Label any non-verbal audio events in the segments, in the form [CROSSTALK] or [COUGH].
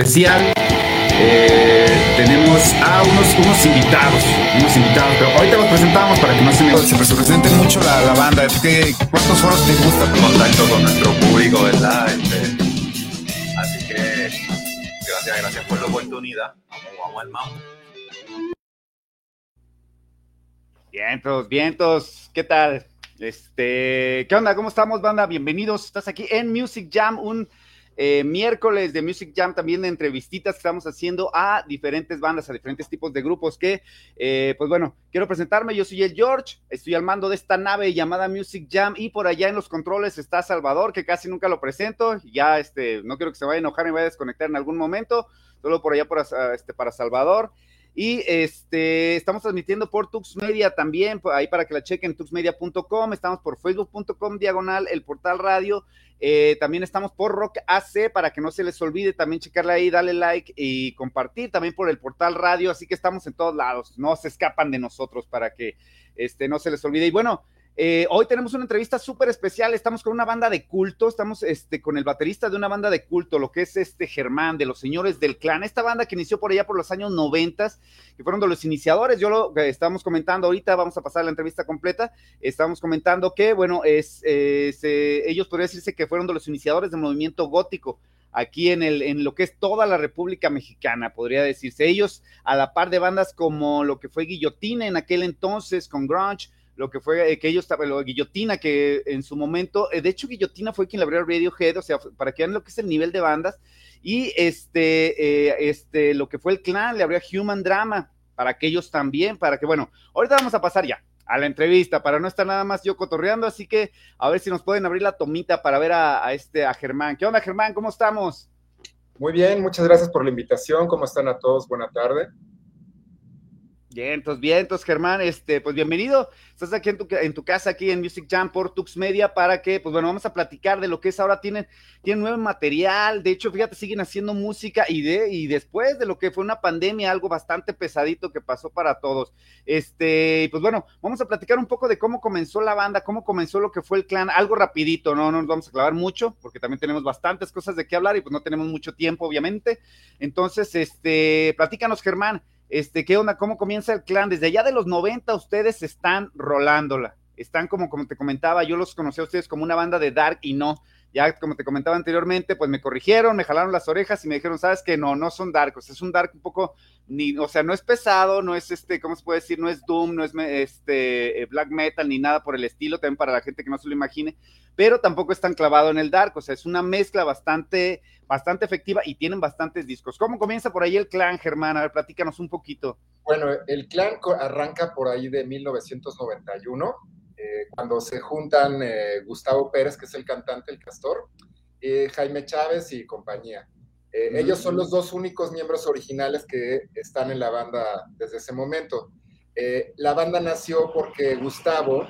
especial. Eh, tenemos a unos, unos invitados, unos invitados, pero ahorita los presentamos para que no se me se presente mucho la, la banda. ¿Qué, ¿Cuántos foros te gusta? Contacto con nuestro público, ¿verdad? Este, así que gracias, gracias por la oportunidad. Vamos, vamos. Vientos, vientos, ¿qué tal? Este, ¿qué onda? ¿Cómo estamos, banda? Bienvenidos. Estás aquí en Music Jam, un eh, miércoles de Music Jam, también de entrevistitas que estamos haciendo a diferentes bandas, a diferentes tipos de grupos que, eh, pues bueno, quiero presentarme, yo soy el George, estoy al mando de esta nave llamada Music Jam y por allá en los controles está Salvador, que casi nunca lo presento, ya este, no quiero que se vaya a enojar y vaya a desconectar en algún momento, solo por allá por, este, para Salvador. Y este, estamos transmitiendo por Tux Media también, ahí para que la chequen, tuxmedia.com, estamos por facebook.com diagonal, el portal radio, eh, también estamos por Rock AC, para que no se les olvide también checarle ahí, darle like y compartir también por el portal radio, así que estamos en todos lados, no se escapan de nosotros para que este, no se les olvide. Y bueno, eh, hoy tenemos una entrevista súper especial. Estamos con una banda de culto. Estamos este, con el baterista de una banda de culto, lo que es este Germán, de los señores del clan. Esta banda que inició por allá por los años noventas, que fueron de los iniciadores. Yo lo que estamos comentando ahorita, vamos a pasar la entrevista completa. Estamos comentando que, bueno, es, ellos podría decirse que fueron de los iniciadores del movimiento gótico aquí en, el, en lo que es toda la República Mexicana, podría decirse. Ellos, a la par de bandas como lo que fue Guillotina en aquel entonces, con Grunge, lo que fue eh, que ellos, lo Guillotina, que en su momento, eh, de hecho Guillotina fue quien le abrió Radiohead, o sea, para que vean lo que es el nivel de bandas, y este, eh, este, lo que fue el clan, le abrió Human Drama, para que ellos también, para que, bueno, ahorita vamos a pasar ya a la entrevista, para no estar nada más yo cotorreando, así que a ver si nos pueden abrir la tomita para ver a, a este, a Germán. ¿Qué onda, Germán? ¿Cómo estamos? Muy bien, muchas gracias por la invitación. ¿Cómo están a todos? Buena tarde. Vientos, vientos, Germán, este, pues bienvenido. Estás aquí en tu, casa, aquí en Music Jam por Tux Media, para que, pues bueno, vamos a platicar de lo que es ahora. Tienen, tienen nuevo material, de hecho, fíjate, siguen haciendo música y, de, y después de lo que fue una pandemia, algo bastante pesadito que pasó para todos. Este, pues bueno, vamos a platicar un poco de cómo comenzó la banda, cómo comenzó lo que fue el clan, algo rapidito, no, no nos vamos a clavar mucho, porque también tenemos bastantes cosas de qué hablar y pues no tenemos mucho tiempo, obviamente. Entonces, este, platícanos, Germán este, ¿qué onda? ¿Cómo comienza el clan? Desde allá de los 90 ustedes están rolándola. Están como, como te comentaba, yo los conocí a ustedes como una banda de dark y no. Ya como te comentaba anteriormente, pues me corrigieron, me jalaron las orejas y me dijeron, sabes que no, no son dark, es un dark un poco, ni, o sea, no es pesado, no es este, ¿cómo se puede decir? No es doom, no es este black metal ni nada por el estilo, también para la gente que no se lo imagine, pero tampoco es tan clavado en el dark, o sea, es una mezcla bastante, bastante efectiva y tienen bastantes discos. ¿Cómo comienza por ahí el clan, Germán? A ver, platícanos un poquito. Bueno, el clan arranca por ahí de 1991 eh, cuando se juntan eh, Gustavo Pérez, que es el cantante, el castor, Jaime Chávez y compañía. Eh, ellos son los dos únicos miembros originales que están en la banda desde ese momento. la banda nació porque Gustavo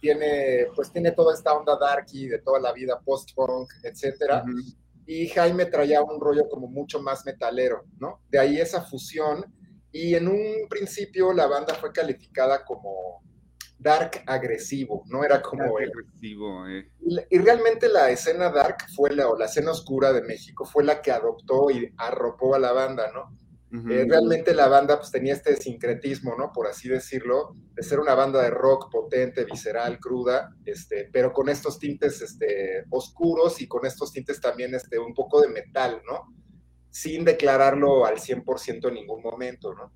tiene, pues tiene toda esta onda darky de toda la vida, post-punk, etcétera. Y Jaime traía un rollo como mucho más metalero, ¿no? De ahí esa fusión. Y en un principio la banda fue calificada como dark agresivo, no era como el... agresivo, eh. y, realmente la escena dark fue la, o la escena oscura de México fue la que adoptó y arropó a la banda, ¿no? Eh, realmente la banda pues tenía este sincretismo, ¿no? Por así decirlo, de ser una banda de rock potente, visceral, cruda, este, pero con estos tintes este, oscuros y con estos tintes también este, un poco de metal, ¿no? Sin declararlo al 100% en ningún momento, ¿no?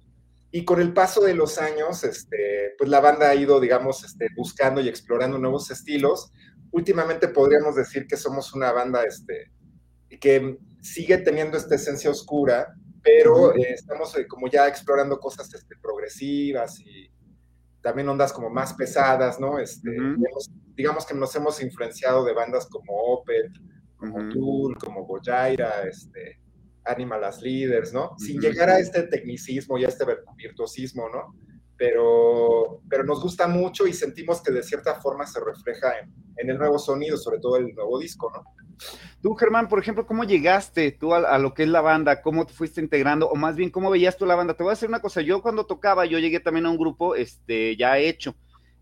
Y con el paso de los años, este, pues la banda ha ido, digamos, este, buscando y explorando nuevos estilos. Últimamente podríamos decir que somos una banda este, que sigue teniendo esta esencia oscura, pero eh, estamos eh, como ya explorando cosas este, progresivas y también ondas como más pesadas, ¿no? Este, digamos, que nos hemos influenciado de bandas como Opeth, como Tool, como Goyaira, este, Animal as Leaders, ¿no? Sin llegar a este tecnicismo y a este virtuosismo, ¿no? Pero, pero nos gusta mucho y sentimos que de cierta forma se refleja en, en el nuevo sonido, sobre todo el nuevo disco, ¿no? Tú, Germán, por ejemplo, ¿cómo llegaste tú a, lo que es la banda? ¿Cómo te fuiste integrando? O más bien, ¿cómo veías tú la banda? Te voy a decir una cosa, yo cuando tocaba, yo llegué también a un grupo este, ya hecho.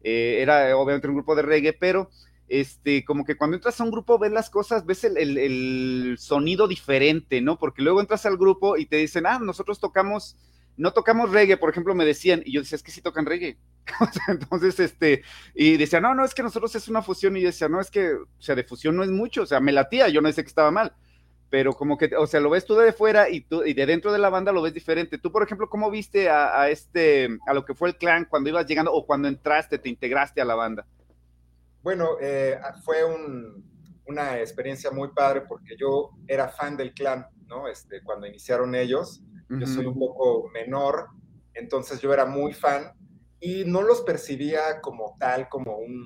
Eh, era obviamente un grupo de reggae, pero este, como que cuando entras a un grupo ves las cosas, ves el, el, sonido diferente, ¿no? Porque luego entras al grupo y te dicen, ah, nosotros tocamos, no tocamos reggae, por ejemplo, me decían, y yo decía, es que sí tocan reggae. [LAUGHS] Entonces, este, y decía, no, no, es que nosotros es una fusión, y yo decía, no, es que, o sea, de fusión no es mucho, o sea, me latía, yo no decía que estaba mal, pero como que, o sea, lo ves tú de fuera y tú, y de dentro de la banda lo ves diferente. Tú, por ejemplo, ¿cómo viste a este, a lo que fue el clan cuando ibas llegando o cuando entraste, te integraste a la banda? Bueno, eh, fue un, una experiencia muy padre porque yo era fan del clan, ¿no? Este, cuando iniciaron ellos, uh -huh. yo soy un poco menor, entonces yo era muy fan y no los percibía como tal, como un,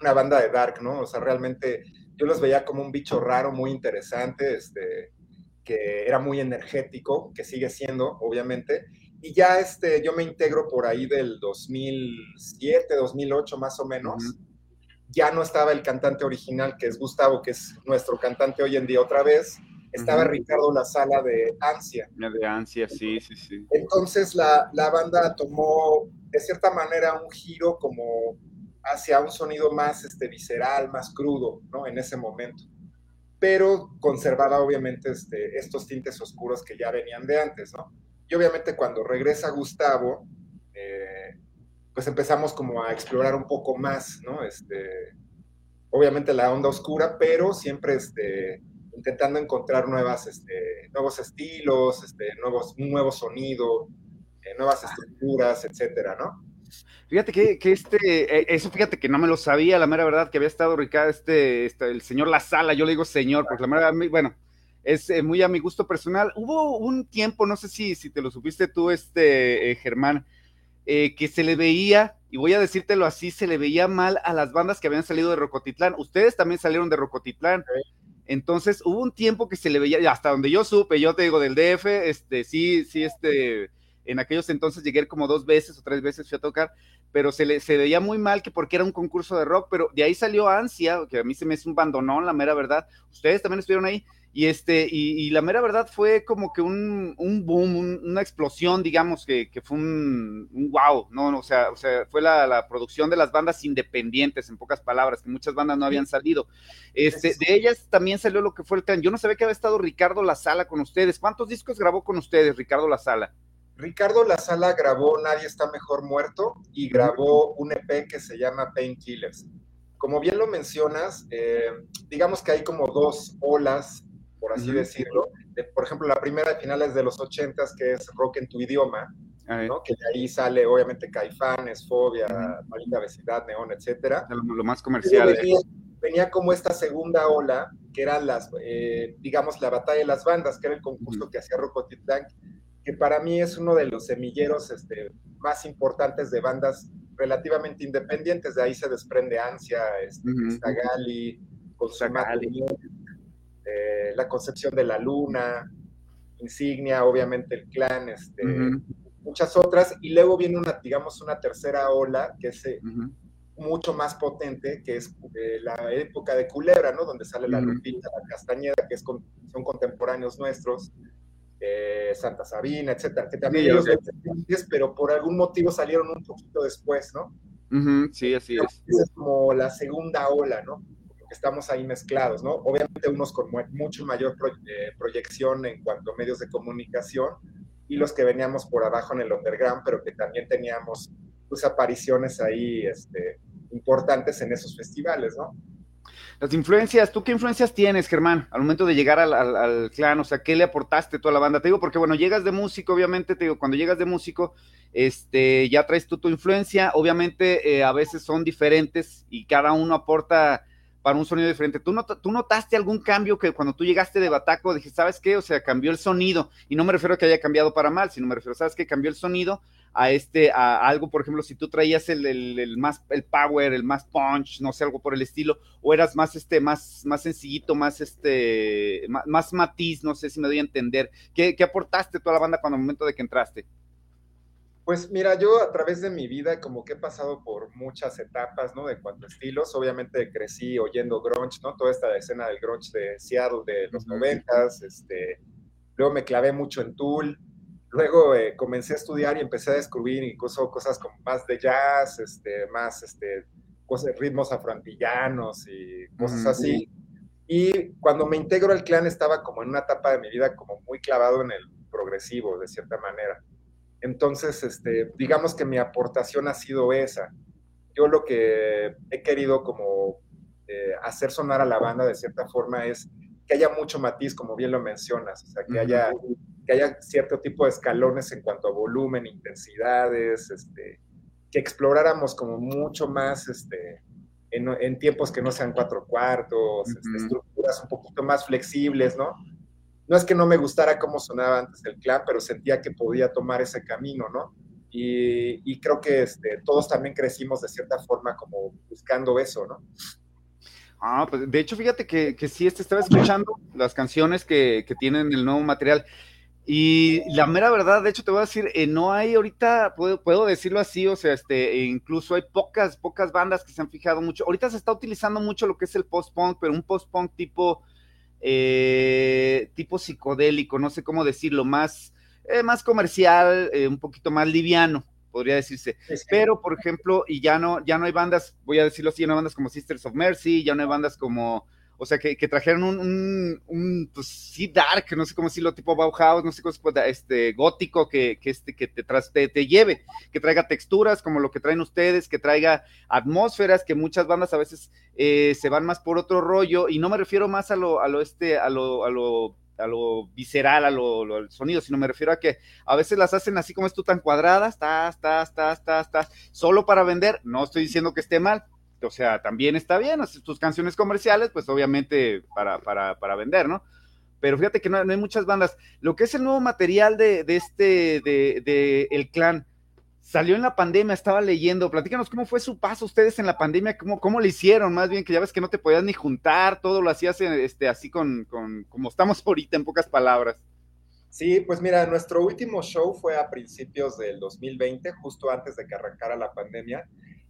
una banda de dark, ¿no? O sea, realmente yo los veía como un bicho raro, muy interesante, este, que era muy energético, que sigue siendo, obviamente. Y ya este, yo me integro por ahí del 2007, 2008 más o menos. Uh -huh ya no estaba el cantante original, que es Gustavo, que es nuestro cantante hoy en día otra vez, estaba uh -huh. Ricardo La Sala de Ansia. De Ansia, sí, sí, sí. Entonces la, la, banda tomó, de cierta manera, un giro como hacia un sonido más este, visceral, más crudo, ¿no? En ese momento. Pero conservaba, obviamente, este, estos tintes oscuros que ya venían de antes, ¿no? Y obviamente cuando regresa Gustavo, eh, pues empezamos como a explorar un poco más, ¿no? Este, obviamente la onda oscura, pero siempre este, intentando encontrar nuevas, este, nuevos estilos, este, nuevos, un nuevo sonido, eh, nuevas estructuras, etcétera, ¿no? Fíjate que, que, este, eh, eso fíjate que no me lo sabía, la mera verdad, que había estado Ricardo, este, este, el señor La Sala, yo le digo señor, porque la mera verdad, bueno, es eh, muy a mi gusto personal. Hubo un tiempo, no sé si, si te lo supiste tú, este, eh, Germán, eh, que se le veía, y voy a decírtelo así, se le veía mal a las bandas que habían salido de Rocotitlán. Ustedes también salieron de Rocotitlán. Entonces hubo un tiempo que se le veía, hasta donde yo supe, yo te digo del DF, este, sí, sí, este, en aquellos entonces llegué como dos veces o tres veces fui a tocar, pero se le se veía muy mal que porque era un concurso de rock, pero de ahí salió Ansia, que a mí se me hizo un bandonón, la mera verdad. Ustedes también estuvieron ahí, y, este, y, y, la mera verdad fue como que un, un boom, un, una explosión, digamos, que, que fue un, un, wow, ¿no? O sea, o sea fue la, la, producción de las bandas independientes, en pocas palabras, que muchas bandas no habían salido. Este, de ellas también salió lo que fue el clan. Yo no sabía que había estado Ricardo La Sala con ustedes. ¿Cuántos discos grabó con ustedes, Ricardo La Sala? Ricardo La Sala grabó Nadie está mejor muerto y grabó un EP que se llama Painkillers. Como bien lo mencionas, eh, digamos que hay como dos olas por así uh -huh. decirlo. De, por ejemplo, la primera de finales de los ochentas, que es Rock en tu idioma, ¿no? que de ahí sale obviamente Caifanes, Fobia, uh -huh. Malinda Vecindad, Neón, etcétera. Lo, lo, más comercial. Venía, venía, como esta segunda ola, que era las, eh, digamos, la batalla de las bandas, que era el concurso uh -huh. que hacía Rocotitlán, que para mí es uno de los semilleros este, más importantes de bandas relativamente independientes. De ahí se desprende Ansia, este, Gali, con su eh, la concepción de la luna, insignia, obviamente el clan, este, uh -huh. muchas otras, y luego viene una, digamos, una tercera ola que es uh -huh. mucho más potente, que es eh, la época de Culebra, ¿no? Donde sale la Lupita, la Castañeda, que es con, son contemporáneos nuestros, eh, Santa Sabina, etcétera, que también sí, ellos okay. pero por algún motivo salieron un poquito después, ¿no? Sí, así es. Esa es como la segunda ola, ¿no? Estamos ahí mezclados, ¿no? Obviamente unos con mucho mayor pro, eh, proyección en cuanto a medios de comunicación y los que veníamos por abajo en el underground, pero que también teníamos pues, apariciones ahí este, importantes en esos festivales, ¿no? Las influencias, ¿tú qué influencias tienes, Germán, al momento de llegar al, clan? O sea, ¿qué le aportaste tú a la banda? Te digo, porque bueno, llegas de músico, obviamente, te digo, cuando llegas de músico, este, ya traes tú tu influencia, obviamente eh, a veces son diferentes y cada uno aporta para un sonido diferente. ¿Tú, not ¿Tú notaste algún cambio que cuando tú llegaste de Bataco dije, ¿sabes qué? O sea, cambió el sonido. Y no me refiero a que haya cambiado para mal, sino me refiero, ¿sabes qué? Cambió el sonido a este, a algo, por ejemplo, si tú traías el, más, el power, el más punch, no sé, algo por el estilo, o eras más, este, más, más sencillito, más, este, más, más matiz, no sé si me doy a entender. ¿Qué, qué aportaste tú a la banda cuando el momento de que entraste? Pues mira, yo a través de mi vida como que he pasado por muchas etapas, ¿no? De cuanto estilos, obviamente crecí oyendo grunge, ¿no? Toda esta escena del grunge de Seattle de los noventas, este, luego me clavé mucho en Tool, luego eh, comencé a estudiar y empecé a descubrir incluso cosas como más de jazz, este, más este, cosas, ritmos afroantillanos y cosas así. Y cuando me integro al clan estaba como en una etapa de mi vida como muy clavado en el progresivo, de cierta manera. Entonces, este, digamos que mi aportación ha sido esa. Yo lo que he querido como eh, hacer sonar a la banda de cierta forma es que haya mucho matiz, como bien lo mencionas, o sea, que, haya, que haya cierto tipo de escalones en cuanto a volumen, intensidades, este, que exploráramos como mucho más este, en, tiempos que no sean cuatro cuartos, este, estructuras un poquito más flexibles, ¿no? No es que no me gustara cómo sonaba antes el clan, pero sentía que podía tomar ese camino, ¿no? Y, creo que este, todos también crecimos de cierta forma como buscando eso, ¿no? Ah, pues de hecho, fíjate que, sí, este estaba escuchando las canciones que, que tienen el nuevo material. Y la mera verdad, de hecho, te voy a decir, eh, no hay ahorita, puedo, puedo, decirlo así, o sea, este, e incluso hay pocas, pocas bandas que se han fijado mucho. Ahorita se está utilizando mucho lo que es el post-punk, pero un post-punk tipo, eh, tipo psicodélico, no sé cómo decirlo, más, eh, más comercial, un poquito más liviano, podría decirse. Pero, por ejemplo, y ya no, ya no hay bandas, voy a decirlo así, ya no hay bandas como Sisters of Mercy, ya no hay bandas como o sea, que, trajeron un, pues sí, dark, no sé cómo decirlo, tipo Bauhaus, no sé cómo este, gótico, que, que, este, que te, te, te, lleve, que traiga texturas como lo que traen ustedes, que traiga atmósferas, que muchas bandas a veces eh, se van más por otro rollo, y no me refiero más a lo, este, a lo, a lo a lo visceral, a lo, sonido, sino me refiero a que a veces las hacen así como es tú tan cuadradas, tas, tas, tas, tas, tas, solo para vender. No estoy diciendo que esté mal, o sea, también está bien, tus canciones comerciales, pues obviamente para, para, para vender, ¿no? Pero fíjate que no, hay muchas bandas. Lo que es el nuevo material de, de este, de, de, El Clan, salió en la pandemia, estaba leyendo, platícanos cómo fue su paso ustedes en la pandemia, cómo, cómo le hicieron, más bien que ya ves que no te podías ni juntar, todo lo hacías este, así con, con, como estamos [LAUGHS] ahorita, en pocas palabras. Sí, pues mira, nuestro último show fue a principios del 2020, justo antes de que arrancara la pandemia.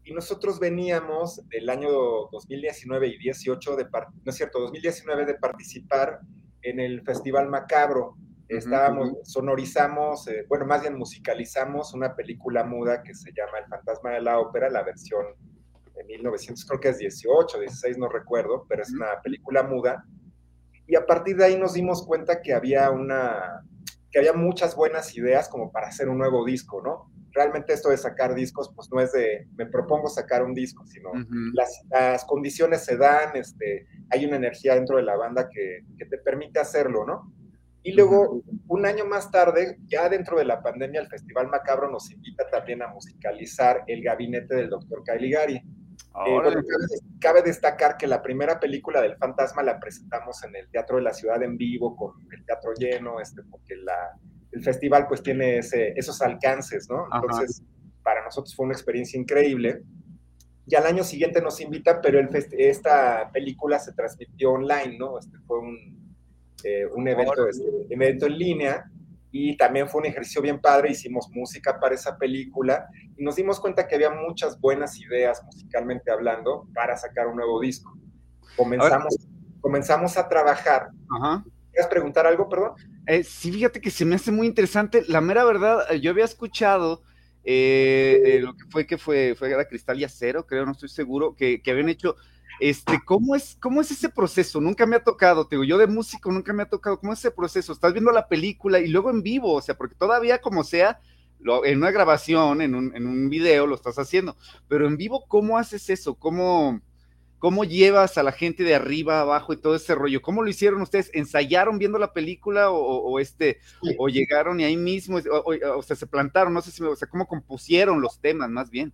Y nosotros veníamos del año 2019 y 18, de no es cierto, 2019 de participar en el Festival Macabro. Estábamos, sonorizamos, eh, bueno, más bien musicalizamos una película muda que se llama El Fantasma de la Ópera, la versión de 1900, creo que es 18, 16, no recuerdo, pero es una película muda. Y a partir de ahí nos dimos cuenta que había una, que había muchas buenas ideas como para hacer un nuevo disco, ¿no? Realmente esto de sacar discos, pues no es de, me propongo sacar un disco, sino las, condiciones se dan, este, hay una energía dentro de la banda que, te permite hacerlo, ¿no? Y luego, un año más tarde, ya dentro de la pandemia, el Festival Macabro nos invita también a musicalizar el gabinete del doctor Caligari. Eh, cabe, destacar que la primera película del fantasma la presentamos en el Teatro de la Ciudad en vivo, con el teatro lleno, este, porque la, el festival pues tiene esos alcances, ¿no? Entonces, para nosotros fue una experiencia increíble. Y al año siguiente nos invitan, pero el esta película se transmitió online, ¿no? Este fue un, eh, un evento, este, evento en línea y también fue un ejercicio bien padre, hicimos música para esa película y nos dimos cuenta que había muchas buenas ideas musicalmente hablando para sacar un nuevo disco. Comenzamos, comenzamos a trabajar. Ajá. ¿Quieres preguntar algo, perdón? Eh, sí, fíjate que se me hace muy interesante. La mera verdad, eh, yo había escuchado eh, lo que fue que fue, fue la Cristal y Acero, creo, no estoy seguro, que, habían hecho. Este, ¿cómo es, ¿Cómo es ese proceso? Nunca me ha tocado, te digo, yo de músico nunca me ha tocado. ¿Cómo es ese proceso? Estás viendo la película y luego en vivo, o sea, porque todavía como sea, en una grabación, en un, en un video lo estás haciendo, pero en vivo, ¿cómo haces eso? ¿Cómo, ¿Cómo llevas a la gente de arriba, abajo y todo ese rollo? ¿Cómo lo hicieron ustedes? ¿Ensayaron viendo la película o, este, o llegaron y ahí mismo, o, sea, se plantaron, no sé si, o sea, cómo compusieron los temas más bien?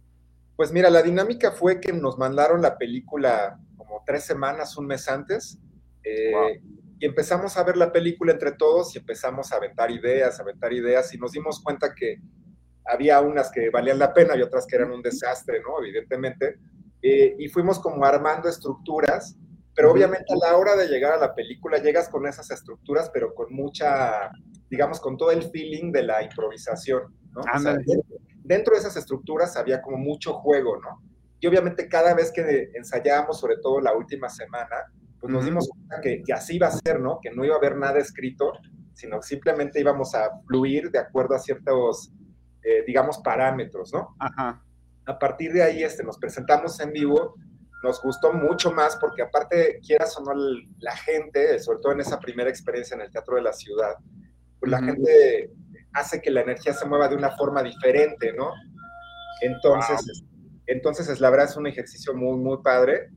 Pues mira, la dinámica fue que nos mandaron la película como tres semanas, un mes antes, eh, y empezamos a ver la película entre todos y empezamos a aventar ideas, a aventar ideas, y nos dimos cuenta que había unas que valían la pena y otras que eran un desastre, ¿no? Evidentemente eh, y fuimos como armando estructuras, pero obviamente a la hora de llegar a la película llegas con esas estructuras, pero con mucha, digamos, con todo el feeling de la improvisación, ¿no? dentro de esas estructuras había como mucho juego, ¿no? Y obviamente cada vez que ensayábamos, sobre todo la última semana, pues nos dimos cuenta que, que, así iba a ser, ¿no? Que no iba a haber nada escrito, sino simplemente íbamos a fluir de acuerdo a ciertos, eh, digamos, parámetros, ¿no? Ajá. A partir de ahí este, nos presentamos en vivo, nos gustó mucho más porque aparte, quieras o no, la gente, sobre todo en esa primera experiencia en el Teatro de la Ciudad, pues la gente hace que la energía se mueva de una forma diferente, ¿no? Entonces, entonces la verdad es un ejercicio muy, muy padre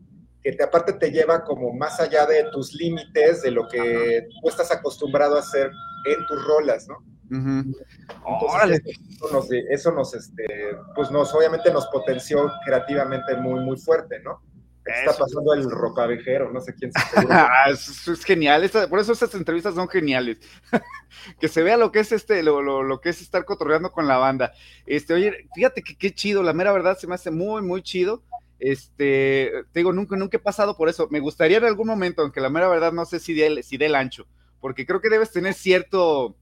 que te, aparte te lleva como más allá de tus límites, de lo que tú estás acostumbrado a hacer en tus rolas, ¿no? Entonces, eso nos, eso nos, este, pues nos, obviamente nos potenció creativamente muy, muy fuerte, ¿no? Está pasando el ropavejero, no sé quién se [LAUGHS] eso, es genial, por eso estas entrevistas son geniales. [LAUGHS] que se vea lo que es este, lo, lo, lo, que es estar cotorreando con la banda. Este, oye, fíjate que qué chido, la mera verdad se me hace muy, muy chido. Este, te digo, nunca, nunca he pasado por eso. Me gustaría en algún momento, aunque la mera verdad no sé si del, si del ancho, porque creo que debes tener cierto,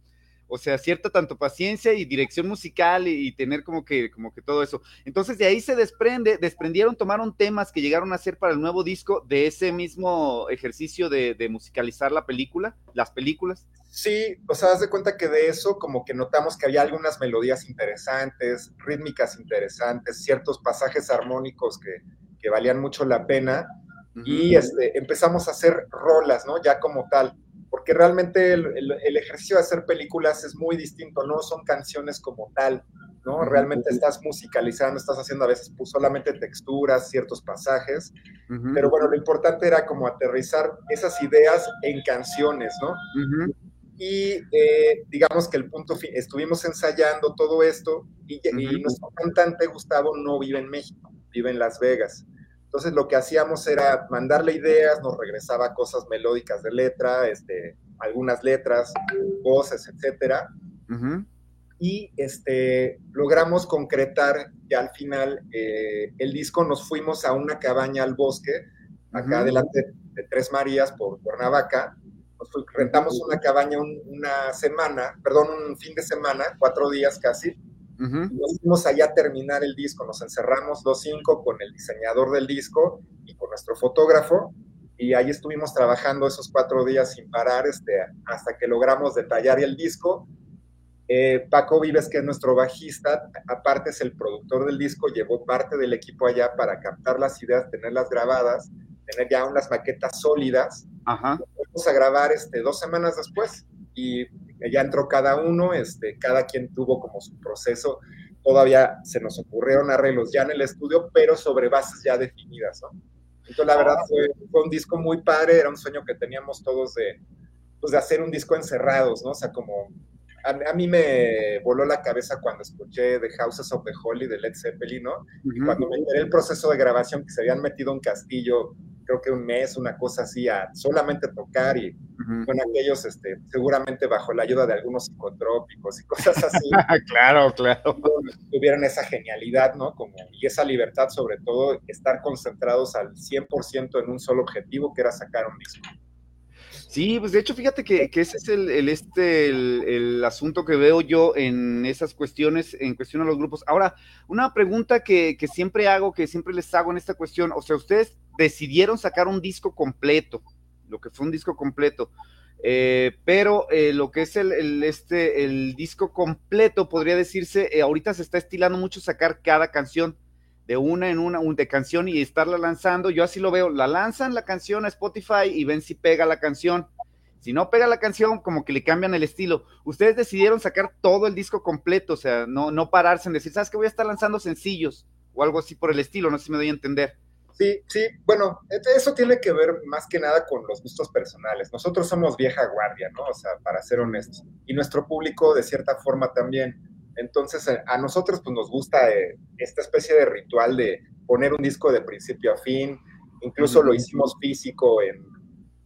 o sea, cierta tanto paciencia y dirección musical y, tener como que, como que todo eso. Entonces de ahí se desprende, desprendieron, tomaron temas que llegaron a ser para el nuevo disco de ese mismo ejercicio de, musicalizar la película, las películas. Sí, o sea, haz de cuenta que de eso como que notamos que había algunas melodías interesantes, rítmicas interesantes, ciertos pasajes armónicos que, que valían mucho la pena. Y este, empezamos a hacer rolas, ¿no? Ya como tal porque realmente el, ejercicio de hacer películas es muy distinto, no son canciones como tal, ¿no? Realmente estás musicalizando, estás haciendo a veces pues, solamente texturas, ciertos pasajes, pero bueno, lo importante era como aterrizar esas ideas en canciones, ¿no? Y eh, digamos que el punto, estuvimos ensayando todo esto y, y nuestro cantante Gustavo no vive en México, vive en Las Vegas. Entonces lo que hacíamos era mandarle ideas, nos regresaba cosas melódicas de letra, este, algunas letras, voces, etcétera. Y este, logramos concretar ya al final eh, el disco, nos fuimos a una cabaña al bosque, acá adelante de Tres Marías por Cuernavaca. Nos rentamos una cabaña una semana, perdón, un fin de semana, cuatro días casi, nos fuimos allá a terminar el disco, nos encerramos los cinco con el diseñador del disco y con nuestro fotógrafo, y ahí estuvimos trabajando esos cuatro días sin parar este, hasta que logramos detallar el disco. Eh, Paco Vives, que es nuestro bajista, aparte es el productor del disco, llevó parte del equipo allá para captar las ideas, tenerlas grabadas, tener ya unas maquetas sólidas. Ajá. Vamos a grabar este, dos semanas después y ya entró cada uno, este, cada quien tuvo como su proceso. Todavía se nos ocurrieron arreglos ya en el estudio, pero sobre bases ya definidas, ¿no? Entonces, la verdad, fue, fue un disco muy padre, era un sueño que teníamos todos de, pues, de hacer un disco encerrados, ¿no? O sea, como a, mí me voló la cabeza cuando escuché The Houses of the Holy de Led Zeppelin, ¿no? Y cuando me enteré el proceso de grabación que se habían metido un castillo creo que un mes, una cosa así, a solamente tocar y con aquellos, este, seguramente bajo la ayuda de algunos psicotrópicos y cosas así. [LAUGHS] claro, claro. Tuvieron esa genialidad, ¿no? Como, y esa libertad, sobre todo, estar concentrados al 100% en un solo objetivo, que era sacar un disco. Sí, pues de hecho, fíjate que, ese es el, este, el, asunto que veo yo en esas cuestiones, en cuestión a los grupos. Ahora, una pregunta que, siempre hago, que siempre les hago en esta cuestión, o sea, ustedes decidieron sacar un disco completo, lo que fue un disco completo, eh, pero eh, lo que es el, este, el disco completo, podría decirse, eh, ahorita se está estilando mucho sacar cada canción de una en una de canción y estarla lanzando. Yo así lo veo, la lanzan la canción a Spotify y ven si pega la canción. Si no pega la canción, como que le cambian el estilo. Ustedes decidieron sacar todo el disco completo, o sea, no, no pararse en decir, ¿sabes que voy a estar lanzando sencillos? O algo así por el estilo, no sé si me doy a entender. Sí, sí, bueno, eso tiene que ver más que nada con los gustos personales. Nosotros somos vieja guardia, ¿no? O sea, para ser honestos. Y nuestro público, de cierta forma, también. Entonces, eh, a nosotros pues, nos gusta eh, esta especie de ritual de poner un disco de principio a fin, incluso lo hicimos físico en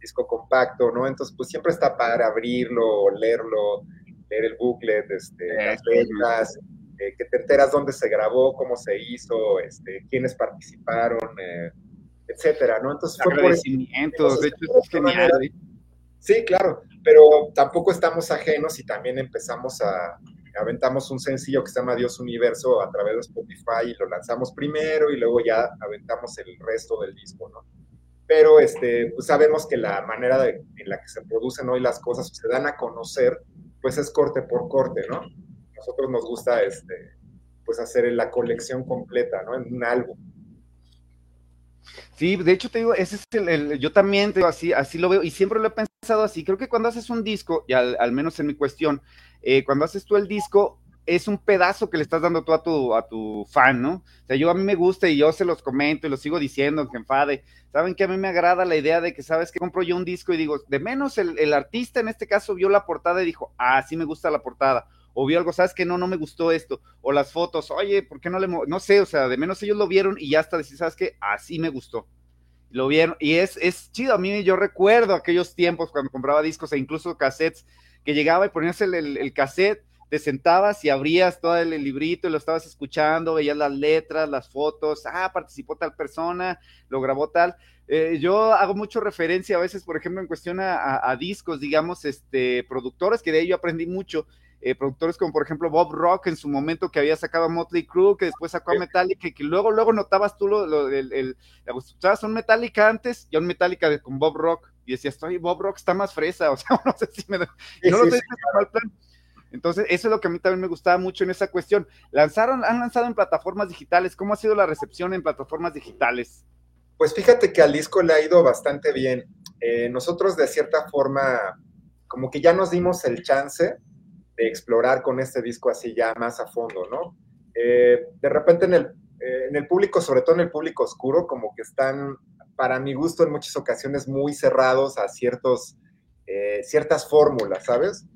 disco compacto, ¿no? Entonces, pues siempre está para abrirlo, leerlo, leer el booklet, este, las letras, eh, que te enteras dónde se grabó, cómo se hizo, este, quiénes participaron, etcétera, ¿no? Entonces, fue por de hecho, es genial. Sí, claro, pero tampoco estamos ajenos y también empezamos a, aventamos un sencillo que se llama Dios Universo a través de Spotify y lo lanzamos primero y luego ya aventamos el resto del disco, ¿no? Pero este, pues sabemos que la manera en la que se producen hoy las cosas se dan a conocer, pues es corte por corte, ¿no? Nosotros nos gusta este, pues hacer la colección completa, ¿no? En un álbum. Sí, de hecho te digo, ese es el, yo también te digo, así, así lo veo y siempre lo he pensado así. Creo que cuando haces un disco, y al, menos en mi cuestión, eh, cuando haces tú el disco, es un pedazo que le estás dando tú a tu, a tu fan, ¿no? O sea, yo a mí me gusta y yo se los comento y lo sigo diciendo, que enfade. Saben que a mí me agrada la idea de que, ¿sabes que Compro yo un disco y digo, de menos el, el artista en este caso vio la portada y dijo, ah, sí me gusta la portada o vio algo, sabes que no, no me gustó esto, o las fotos, oye, ¿por qué no le, no sé, o sea, de menos ellos lo vieron y ya hasta decir, sabes que así me gustó. Lo vieron, y es, es chido, a mí yo recuerdo aquellos tiempos cuando compraba discos e incluso cassettes, que llegaba y ponías el, el, cassette, te sentabas y abrías todo el, librito y lo estabas escuchando, veías las letras, las fotos, ah, participó tal persona, lo grabó tal. Eh, yo hago mucho referencia a veces, por ejemplo, en cuestión a, a, discos, digamos, este, productores, que de ello aprendí mucho, eh, productores como por ejemplo Bob Rock en su momento que había sacado a Motley Crue, que después sacó a Metallica, y que luego, luego notabas tú lo, lo el, el, Metallica antes y un Metallica con Bob Rock, y decías, estoy Bob Rock está más fresa, [LAUGHS] o sea, no sé si me no lo mal plan. Entonces, eso es lo que a mí también me gustaba mucho en esa cuestión. Lanzaron, han lanzado en plataformas digitales. ¿Cómo ha sido la recepción en plataformas digitales? Pues fíjate que al disco le ha ido bastante bien. Eh, nosotros de cierta forma, como que ya nos dimos el chance explorar con este disco así ya más a fondo, ¿no? Eh, de repente en el, eh, en el público, sobre todo en el público oscuro, como que están, para mi gusto, en muchas ocasiones muy cerrados a ciertos, eh, ciertas fórmulas, ¿sabes?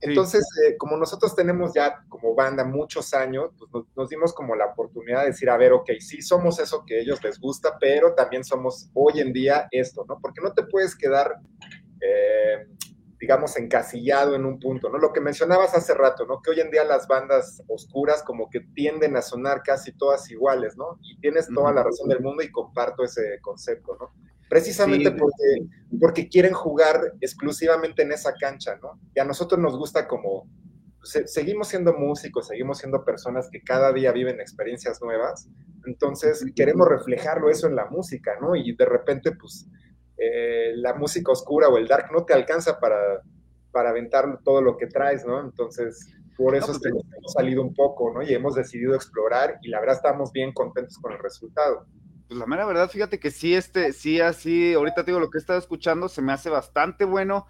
Entonces, como nosotros tenemos ya como banda muchos años, pues nos, nos, dimos como la oportunidad de decir, a ver, ok, sí somos eso que a ellos les gusta, pero también somos hoy en día esto, ¿no? Porque no te puedes quedar digamos, encasillado en un punto, ¿no? Lo que mencionabas hace rato, ¿no? Que hoy en día las bandas oscuras como que tienden a sonar casi todas iguales, ¿no? Y tienes toda la razón del mundo y comparto ese concepto, ¿no? Precisamente porque, porque quieren jugar exclusivamente en esa cancha, ¿no? Y a nosotros nos gusta como, seguimos siendo músicos, seguimos siendo personas que cada día viven experiencias nuevas, entonces queremos reflejarlo eso en la música, ¿no? Y de repente, pues, eh, la música oscura o el dark no te alcanza para, para aventar todo lo que traes, ¿no? Entonces, por eso es que pues, hemos salido un poco, ¿no? Y hemos decidido explorar y la verdad estamos bien contentos con el resultado. Pues la mera verdad, fíjate que sí, este, sí, así, ahorita digo, lo que he estado escuchando se me hace bastante bueno.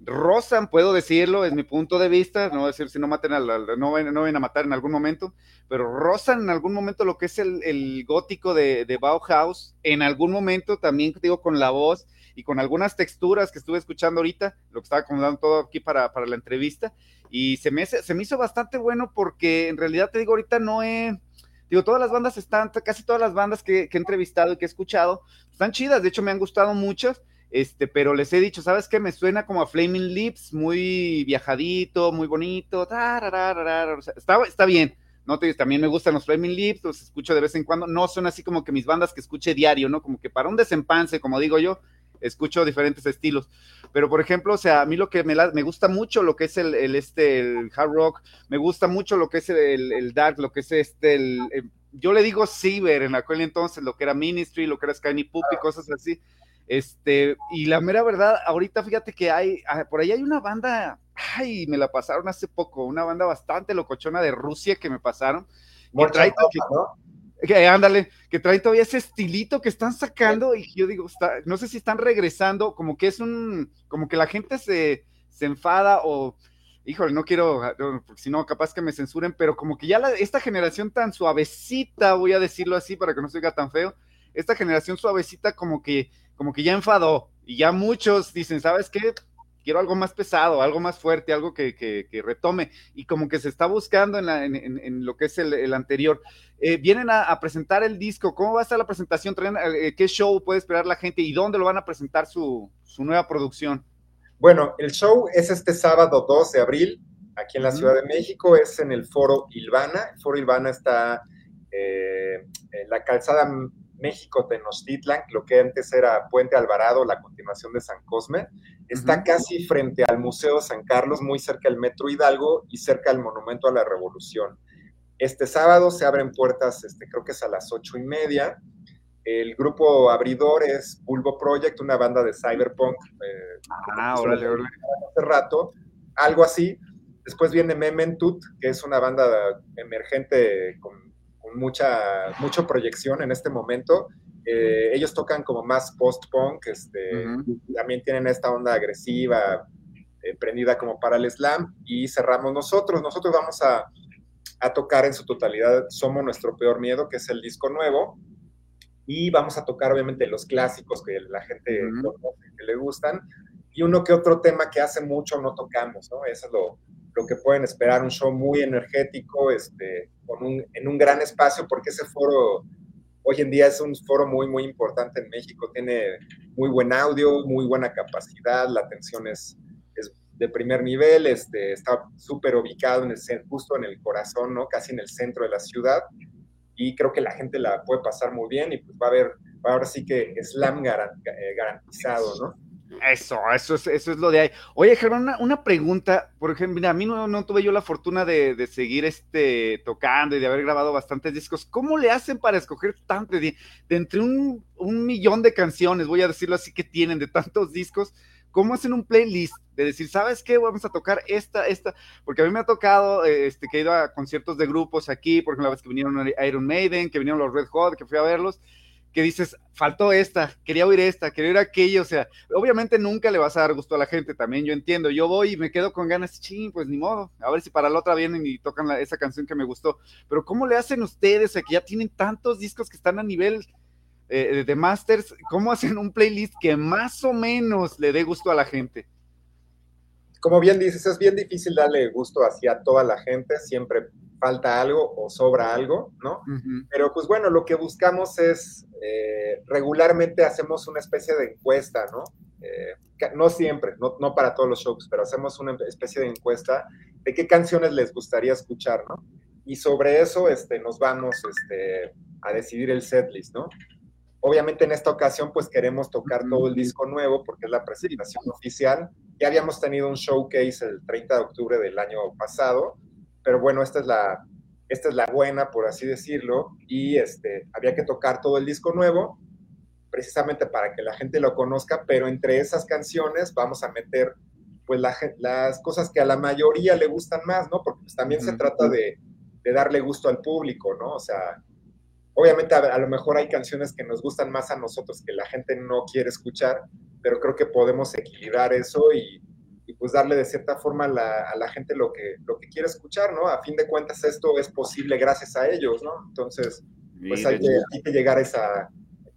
Rozan, puedo decirlo, es mi punto de vista, no decir si no maten a no, no a matar en algún momento, pero rozan en algún momento lo que es el, gótico de, de, Bauhaus, en algún momento también digo con la voz y con algunas texturas que estuve escuchando ahorita, lo que estaba acomodando todo aquí para, para la entrevista, y se me, se me hizo bastante bueno porque en realidad te digo, ahorita no he, digo, todas las bandas están, casi todas las bandas que, que he entrevistado y que he escuchado, están chidas, de hecho me han gustado muchas, este, pero les he dicho, ¿sabes qué? Me suena como a Flaming Lips, muy viajadito, muy bonito, está, está bien, ¿no? También me gustan los Flaming Lips, los escucho de vez en cuando, no son así como que mis bandas que escuche diario, ¿no? Como que para un desempance, como digo yo, escucho diferentes estilos. Pero, por ejemplo, o sea, a mí lo que me, me gusta mucho lo que es el, este, el hard rock, me gusta mucho lo que es el, el dark, lo que es este, el, yo le digo ciber en aquel entonces, lo que era Ministry, lo que era Skyny Puppy, cosas así este, y la mera verdad, ahorita fíjate que hay, ah, por ahí hay una banda, ay, me la pasaron hace poco, una banda bastante locochona de Rusia que me pasaron. Que trae, que, ándale, que trae todavía ese estilito que están sacando y yo digo, no sé si están regresando, como que es un, como que la gente se, se enfada o, híjole, no quiero, ah, si no, capaz que me censuren, pero como que ya esta generación tan suavecita, voy a decirlo así para que no se oiga tan feo, esta generación suavecita como que como que ya enfadó y ya muchos dicen, ¿sabes qué? Quiero algo más pesado, algo más fuerte, algo que, que, retome y como que se está buscando en, en, lo que es el, anterior. Eh, vienen a, presentar el disco, ¿cómo va a estar la presentación? Eh, ¿Qué show puede esperar la gente y dónde lo van a presentar su, su nueva producción? Bueno, el show es este sábado 2 de abril, aquí en la Ciudad de México, es en el Foro Ilvana. El Foro Ilvana está eh, en la calzada México Tenochtitlan, lo que antes era Puente Alvarado, la continuación de San Cosme, está casi frente al Museo San Carlos, muy cerca del Metro Hidalgo y cerca del Monumento a la Revolución. Este sábado se abren puertas, este, creo que es a las ocho y media. El grupo abridor es Bulbo Project, una banda de cyberpunk. Eh, ah, órale, órale. Hace rato, algo así. Después viene Mementut, que es una banda emergente con, mucha, mucha proyección en este momento. Eh, ellos tocan como más post-punk, este, también tienen esta onda agresiva, eh, prendida como para el slam, y cerramos nosotros. Nosotros vamos a, a tocar en su totalidad Somos Nuestro Peor Miedo, que es el disco nuevo, y vamos a tocar obviamente los clásicos que la gente conoce, que le gustan, y uno que otro tema que hace mucho no tocamos, ¿no? Eso es lo, lo que pueden esperar, un show muy energético, este, con un, en un gran espacio, porque ese foro hoy en día es un foro muy, muy importante en México, tiene muy buen audio, muy buena capacidad, la atención es, es de primer nivel, este, está súper ubicado en el, justo en el corazón, ¿no? casi en el centro de la ciudad, y creo que la gente la puede pasar muy bien y pues va a haber, ahora sí que slam eh, garantizado, ¿no? Eso, eso es, eso es lo de ahí. Oye, Germán, una, pregunta, por ejemplo, a mí no, tuve yo la fortuna de, seguir este, tocando y de haber grabado bastantes discos. ¿Cómo le hacen para escoger tanto de, entre un, millón de canciones, voy a decirlo así, que tienen de tantos discos? ¿Cómo hacen un playlist? De decir, ¿sabes qué? Vamos a tocar esta, esta, porque a mí me ha tocado, este, que he ido a conciertos de grupos aquí, por ejemplo, la vez que vinieron Iron Maiden, que vinieron los Red Hot, que fui a verlos, que dices, faltó esta, quería oír esta, quería oír aquello, o sea, obviamente nunca le vas a dar gusto a la gente, también yo entiendo, yo voy y me quedo con ganas, ching, pues ni modo, a ver si para la otra vienen y tocan esa canción que me gustó, pero ¿cómo le hacen ustedes, o que ya tienen tantos discos que están a nivel eh, de masters, cómo hacen un playlist que más o menos le dé gusto a la gente? Como bien dices, es bien difícil darle gusto hacia toda la gente, siempre falta algo o sobra algo, ¿no? Pero pues bueno, lo que buscamos es, eh, regularmente hacemos una especie de encuesta, ¿no? Eh, no siempre, no, no, para todos los shows, pero hacemos una especie de encuesta de qué canciones les gustaría escuchar, ¿no? Y sobre eso este, nos vamos este, a decidir el setlist, ¿no? Obviamente en esta ocasión pues queremos tocar todo el disco nuevo porque es la presentación oficial. Ya habíamos tenido un showcase el 30 de octubre del año pasado, pero bueno, esta es la, esta es la buena, por así decirlo, y este, había que tocar todo el disco nuevo, precisamente para que la gente lo conozca, pero entre esas canciones vamos a meter pues las cosas que a la mayoría le gustan más, ¿no? Porque pues, también se trata de, de, darle gusto al público, ¿no? O sea, obviamente a, a, lo mejor hay canciones que nos gustan más a nosotros que la gente no quiere escuchar, pero creo que podemos equilibrar eso y, y pues darle de cierta forma a la, gente lo que, lo que quiere escuchar, ¿no? A fin de cuentas esto es posible gracias a ellos, ¿no? Entonces, pues hay que, llegar a esa,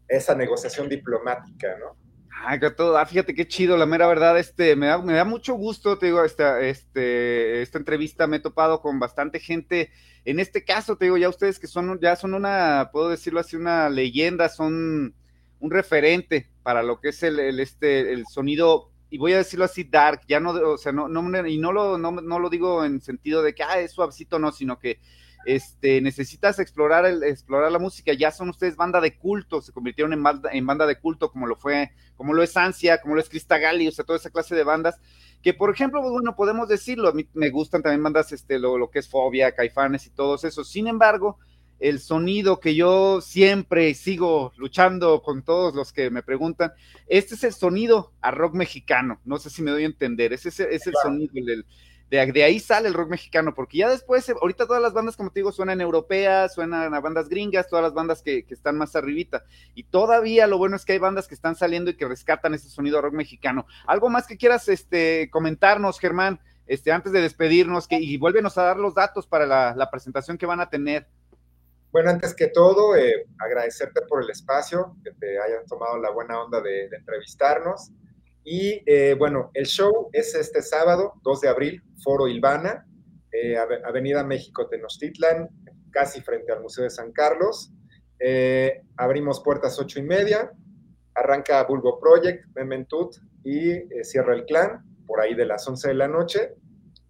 esa negociación diplomática, ¿no? Ay, que todo, ah, fíjate qué chido, la mera verdad, este, me da, me da mucho gusto, te digo, esta, este, esta entrevista me he topado con bastante gente, en este caso, te digo, ya ustedes que son, ya son una, puedo decirlo así, una leyenda, son un referente para lo que es el, este, el sonido y voy a decirlo así, dark, ya no, o sea, no, no y no lo, no, no lo digo en sentido de que, ah, es suavecito, no, sino que este, necesitas explorar, el, explorar la música, ya son ustedes banda de culto, se convirtieron en banda, en banda de culto, como lo fue, como lo es Ansia, como lo es Cristagali, o sea, toda esa clase de bandas, que por ejemplo, pues, bueno, podemos decirlo, a mí me gustan también bandas, este, lo, lo que es Fobia, Caifanes y todos esos, sin embargo, el sonido que yo siempre sigo luchando con todos los que me preguntan. Este es el sonido a rock mexicano. No sé si me doy a entender. Ese es, el sonido del, de, ahí sale el rock mexicano, porque ya después, ahorita todas las bandas, como te digo, suenan europeas, suenan a bandas gringas, todas las bandas que, están más arribita. Y todavía lo bueno es que hay bandas que están saliendo y que rescatan ese sonido a rock mexicano. ¿Algo más que quieras este, comentarnos, Germán? Este, antes de despedirnos, que, y vuélvenos a dar los datos para la presentación que van a tener. Bueno, antes que todo, eh, agradecerte por el espacio, que te hayan tomado la buena onda de, entrevistarnos. Y eh, bueno, el show es este sábado, 2 de abril, Foro Ilvana, eh, Avenida México Tenochtitlan, casi frente al Museo de San Carlos. abrimos puertas ocho y media, arranca Bulbo Project, Mementut y cierra el clan, por ahí de las 11 de la noche.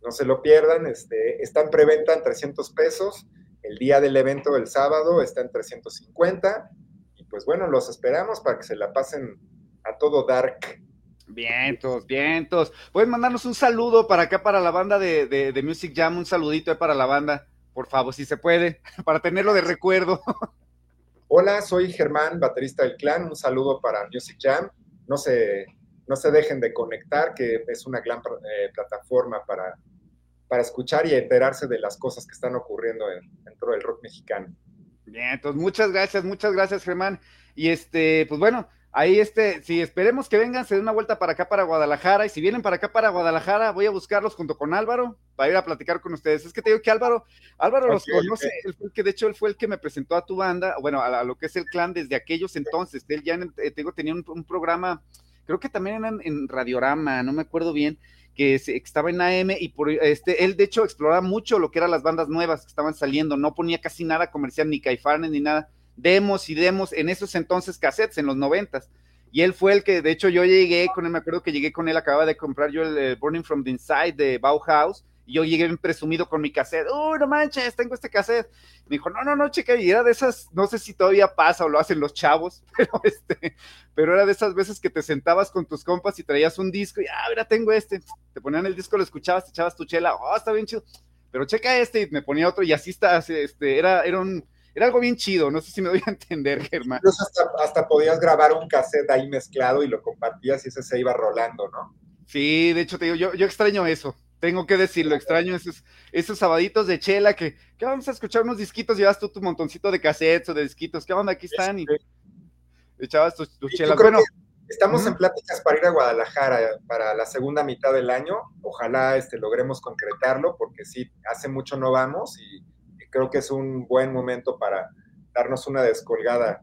No se lo pierdan, este, está en preventa en 300 pesos el día del evento del sábado está en 350. Y pues bueno, los esperamos para que se la pasen a todo dark. Vientos, vientos. Pueden mandarnos un saludo para acá, para la banda de, Music Jam, un saludito para la banda, por favor, si se puede, [LAUGHS] para tenerlo de recuerdo. Hola, soy Germán, baterista del clan. Un saludo para Music Jam. No se, no se dejen de conectar, que es una gran eh, plataforma para para escuchar y enterarse de las cosas que están ocurriendo dentro del rock mexicano. Bien, entonces muchas gracias, muchas gracias, Germán. Y este, pues bueno, ahí este, si esperemos que vengan, se den una vuelta para acá para Guadalajara. Y si vienen para acá para Guadalajara, voy a buscarlos junto con Álvaro para ir a platicar con ustedes. Es que te digo que Álvaro, Álvaro los conoce, que de hecho él fue el que me presentó a tu banda, bueno, a, lo que es el clan desde aquellos entonces. Él ya, eh, te digo, tenía un, programa, creo que también en, en Radiorama, no me acuerdo bien que estaba en AM y por este, él de hecho exploraba mucho lo que eran las bandas nuevas que estaban saliendo, no ponía casi nada comercial, ni caifanes, ni nada, demos y demos, en esos entonces cassettes, en los noventas. Y él fue el que, de hecho, yo llegué con él, me acuerdo que llegué con él, acababa de comprar yo el Burning from the Inside de Bauhaus, yo llegué bien presumido con mi cassette, uy, no manches, tengo este cassette. Me dijo, no, no, no, chica, y era de esas, no sé si todavía pasa o lo hacen los chavos, [LAUGHS] pero este, pero era de esas veces que te sentabas con tus compas y traías un disco y, ah, mira, tengo este. Te ponían el disco, lo escuchabas, te echabas tu chela, oh, está bien chido. Pero checa este y me ponía otro y así está, este, era, era un, era algo bien chido, no sé si me doy a entender, Germán. Incluso hasta, hasta podías grabar un cassette ahí mezclado y lo compartías y ese se iba rolando, ¿no? Sí, de hecho te digo, yo, yo extraño eso tengo que decirlo, extraño esos, esos sabaditos de chela que, que vamos a escuchar unos disquitos, llevas tú tu montoncito de cassettes o de disquitos, ¿qué onda? Aquí están y echabas tus, chelas. Bueno, estamos en pláticas para ir a Guadalajara para la segunda mitad del año, ojalá este, logremos concretarlo, porque sí, hace mucho no vamos y creo que es un buen momento para darnos una descolgada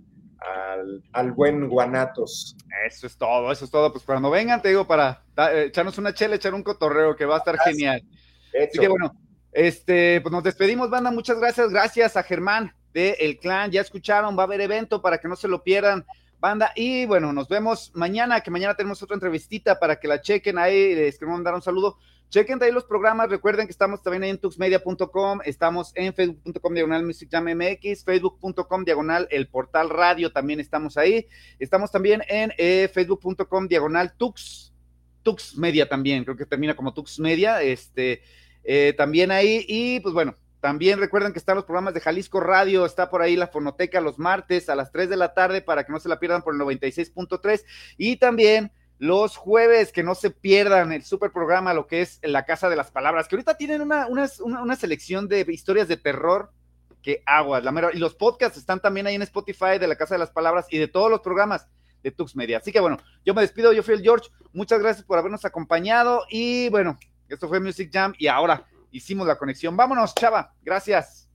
al, buen Guanatos. Eso es todo, eso es todo. Pues cuando vengan, te digo, para eh, echarnos una chela, echar un cotorreo, que va a estar genial. Así que bueno, este, pues nos despedimos, banda. Muchas gracias. Gracias a Germán de El Clan. Ya escucharon, va a haber evento para que no se lo pierdan, banda. Y bueno, nos vemos mañana, que mañana tenemos otra entrevistita para que la chequen ahí. Les queremos mandar un saludo. Chequen ahí los programas, recuerden que estamos también en tuxmedia.com, estamos en facebook.com diagonal Music Jam MX, facebook.com diagonal el portal radio, también estamos ahí, estamos también en eh, facebook.com diagonal tux, tux media también, creo que termina como tux media, este, eh, también ahí, y pues bueno, también recuerden que están los programas de Jalisco Radio, está por ahí la fonoteca los martes a las 3 de la tarde para que no se la pierdan por el 96.3 y también los jueves, que no se pierdan el super programa, lo que es La Casa de las Palabras, que ahorita tienen una, una, selección de historias de terror que aguas, la mera, y los podcasts están también ahí en Spotify de La Casa de las Palabras y de todos los programas de Tux Media. Así que bueno, yo me despido, yo fui el George, muchas gracias por habernos acompañado y bueno, esto fue Music Jam y ahora hicimos la conexión. Vámonos, chava, gracias.